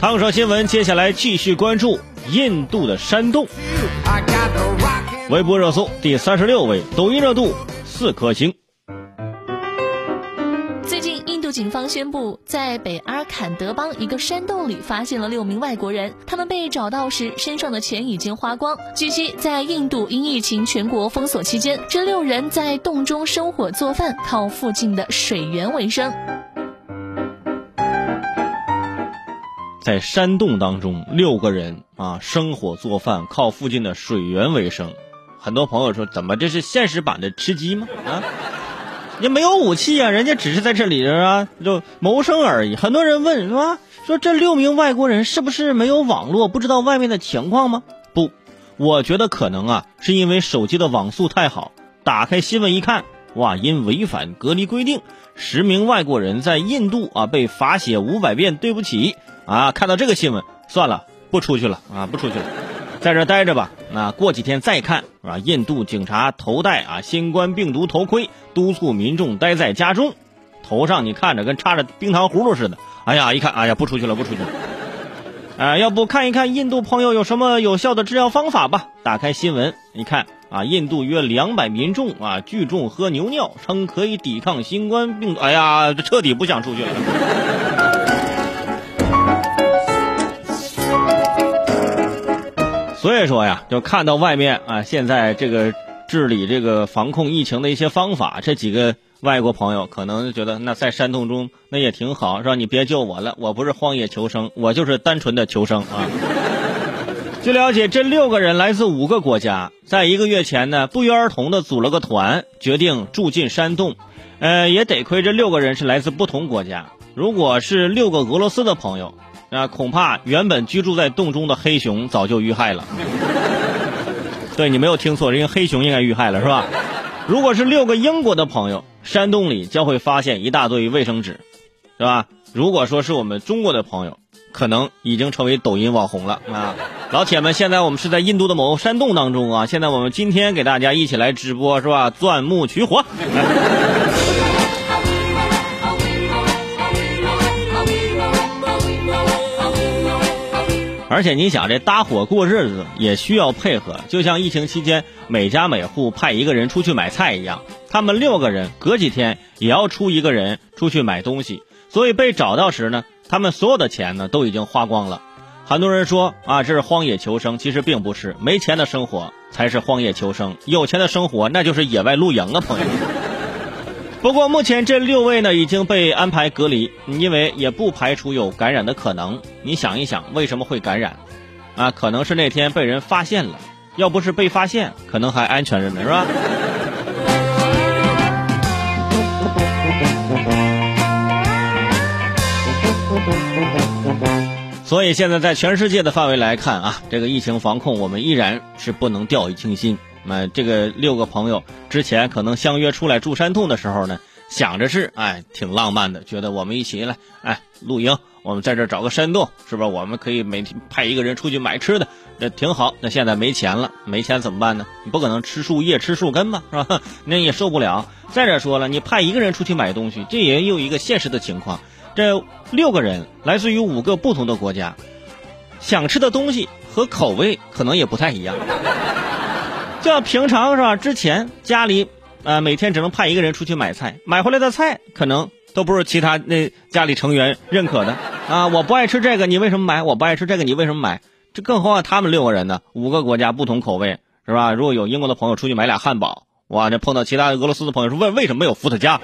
烫手新闻，接下来继续关注印度的山洞。微博热搜第三十六位，抖音热度四颗星。最近，印度警方宣布，在北阿坎德邦一个山洞里发现了六名外国人。他们被找到时，身上的钱已经花光。据悉，在印度因疫情全国封锁期间，这六人在洞中生火做饭，靠附近的水源为生。在山洞当中，六个人啊，生火做饭，靠附近的水源为生。很多朋友说，怎么这是现实版的吃鸡吗？啊？也没有武器啊，人家只是在这里啊，就谋生而已。很多人问是吧？说这六名外国人是不是没有网络，不知道外面的情况吗？不，我觉得可能啊，是因为手机的网速太好。打开新闻一看，哇，因违反隔离规定，十名外国人在印度啊被罚写五百遍对不起啊！看到这个新闻，算了，不出去了啊，不出去了。在这待着吧，那过几天再看啊。印度警察头戴啊新冠病毒头盔，督促民众待在家中，头上你看着跟插着冰糖葫芦似的。哎呀，一看，哎呀，不出去了，不出去了。啊，要不看一看印度朋友有什么有效的治疗方法吧？打开新闻一看啊，印度约两百民众啊聚众喝牛尿，称可以抵抗新冠病毒。哎呀，这彻底不想出去了。所以说呀，就看到外面啊，现在这个治理这个防控疫情的一些方法，这几个外国朋友可能觉得那在山洞中那也挺好，说你别救我了，我不是荒野求生，我就是单纯的求生啊。据了解，这六个人来自五个国家，在一个月前呢，不约而同的组了个团，决定住进山洞。呃，也得亏这六个人是来自不同国家，如果是六个俄罗斯的朋友。那，恐怕原本居住在洞中的黑熊早就遇害了。对你没有听错，人家黑熊应该遇害了，是吧？如果是六个英国的朋友，山洞里将会发现一大堆卫生纸，是吧？如果说是我们中国的朋友，可能已经成为抖音网红了啊！老铁们，现在我们是在印度的某个山洞当中啊！现在我们今天给大家一起来直播，是吧？钻木取火。而且你想，这搭伙过日子也需要配合，就像疫情期间每家每户派一个人出去买菜一样，他们六个人隔几天也要出一个人出去买东西。所以被找到时呢，他们所有的钱呢都已经花光了。很多人说啊，这是荒野求生，其实并不是，没钱的生活才是荒野求生，有钱的生活那就是野外露营啊，朋友。不过目前这六位呢已经被安排隔离，因为也不排除有感染的可能。你想一想，为什么会感染？啊，可能是那天被人发现了，要不是被发现，可能还安全着呢，是吧？所以现在在全世界的范围来看啊，这个疫情防控我们依然是不能掉以轻心。那这个六个朋友之前可能相约出来住山洞的时候呢，想着是哎挺浪漫的，觉得我们一起来哎露营，我们在这找个山洞，是不是？我们可以每天派一个人出去买吃的，这挺好。那现在没钱了，没钱怎么办呢？你不可能吃树叶吃树根吧，是吧？那也受不了。再者说了，你派一个人出去买东西，这也有一个现实的情况，这六个人来自于五个不同的国家，想吃的东西和口味可能也不太一样。就像平常是吧？之前家里，呃，每天只能派一个人出去买菜，买回来的菜可能都不是其他那家里成员认可的啊！我不爱吃这个，你为什么买？我不爱吃这个，你为什么买？这更何况他们六个人呢？五个国家不同口味是吧？如果有英国的朋友出去买俩汉堡，哇，这碰到其他俄罗斯的朋友说，为为什么没有伏特加？